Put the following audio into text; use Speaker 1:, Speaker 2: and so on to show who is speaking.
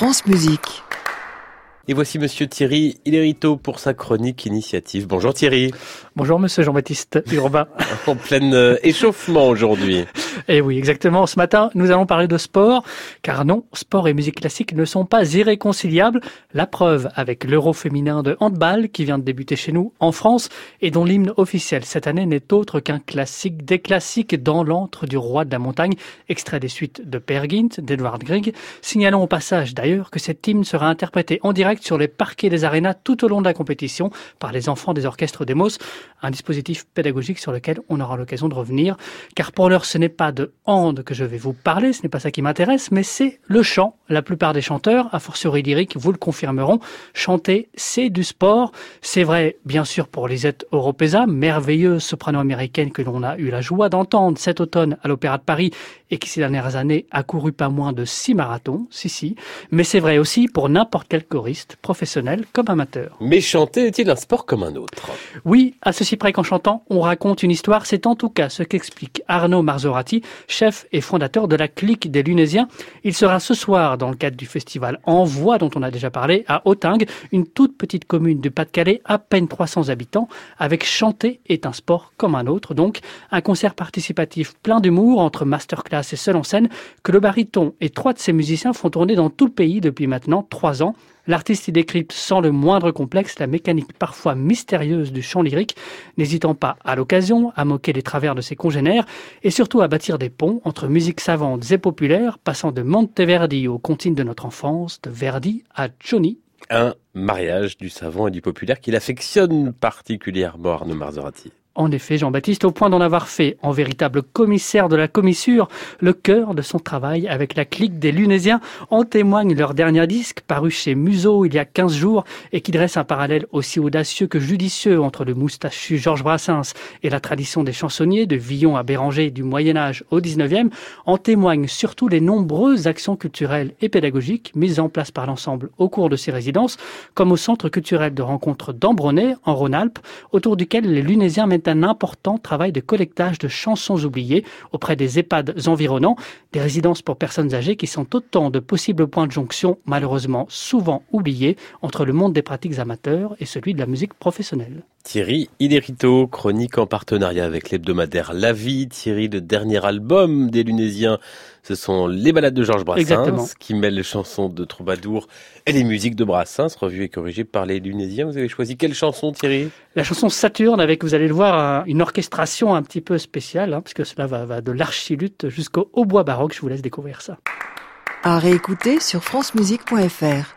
Speaker 1: France Musique.
Speaker 2: Et voici Monsieur Thierry Ilerito pour sa chronique initiative. Bonjour Thierry.
Speaker 3: Bonjour Monsieur Jean-Baptiste Urbain.
Speaker 2: en plein euh, échauffement aujourd'hui.
Speaker 3: Eh oui, exactement. Ce matin, nous allons parler de sport, car non, sport et musique classique ne sont pas irréconciliables. La preuve avec l'Euro féminin de handball qui vient de débuter chez nous en France et dont l'hymne officiel cette année n'est autre qu'un classique des classiques dans l'antre du roi de la montagne, extrait des suites de Per Gint, d'Edward Grieg. Signalons au passage d'ailleurs que cette hymne sera interprétée en direct sur les parquets des arénas tout au long de la compétition par les enfants des orchestres d'Emos, un dispositif pédagogique sur lequel on aura l'occasion de revenir. Car pour l'heure, ce n'est pas de hand que je vais vous parler, ce n'est pas ça qui m'intéresse, mais c'est le chant. La plupart des chanteurs, à fortiori lyriques, vous le confirmeront, chanter, c'est du sport. C'est vrai, bien sûr, pour Lisette Oropesa, merveilleuse soprano américaine que l'on a eu la joie d'entendre cet automne à l'Opéra de Paris et qui ces dernières années a couru pas moins de six marathons, si si. Mais c'est vrai aussi pour n'importe quel choriste professionnel comme amateur.
Speaker 2: Mais chanter est-il un sport comme un autre?
Speaker 3: Oui, à ceci près qu'en chantant, on raconte une histoire. C'est en tout cas ce qu'explique Arnaud Marzorati, chef et fondateur de la clique des Lunésiens. Il sera ce soir dans le cadre du festival Envoi dont on a déjà parlé à Autingue, une toute petite commune du Pas-de-Calais, à peine 300 habitants, avec chanter est un sport comme un autre. Donc un concert participatif plein d'humour entre masterclass et seul en scène que le baryton et trois de ses musiciens font tourner dans tout le pays depuis maintenant trois ans. L'artiste y décrypte sans le moindre complexe la mécanique parfois mystérieuse du chant lyrique, n'hésitant pas à l'occasion à moquer les travers de ses congénères et surtout à bâtir des ponts entre musiques savantes et populaires, passant de Monteverdi aux comptines de notre enfance, de Verdi à Johnny.
Speaker 2: Un mariage du savant et du populaire qu'il affectionne particulièrement Arnaud Marzorati.
Speaker 3: En effet, Jean-Baptiste, au point d'en avoir fait, en véritable commissaire de la commissure, le cœur de son travail avec la clique des Lunésiens, en témoigne leur dernier disque, paru chez Museau il y a 15 jours, et qui dresse un parallèle aussi audacieux que judicieux entre le moustachu Georges Brassens et la tradition des chansonniers, de Villon à Béranger du Moyen-Âge au 19e, en témoignent surtout les nombreuses actions culturelles et pédagogiques mises en place par l'ensemble au cours de ces résidences, comme au centre culturel de rencontre d'Ambronay, en Rhône-Alpes, autour duquel les Lunésiens mènent un important travail de collectage de chansons oubliées auprès des EHPAD environnants, des résidences pour personnes âgées qui sont autant de possibles points de jonction, malheureusement souvent oubliés, entre le monde des pratiques amateurs et celui de la musique professionnelle.
Speaker 2: Thierry Iderito, chronique en partenariat avec l'hebdomadaire La Vie. Thierry, le dernier album des Lunésiens, ce sont les balades de Georges Brassens, qui mêlent les chansons de troubadour et les musiques de Brassens, revues et corrigées par les Lunésiens. Vous avez choisi quelle chanson, Thierry?
Speaker 3: La chanson Saturne, avec, vous allez le voir, une orchestration un petit peu spéciale, hein, puisque cela va, va de l'archilutte jusqu'au hautbois baroque. Je vous laisse découvrir ça.
Speaker 1: À réécouter sur francemusique.fr.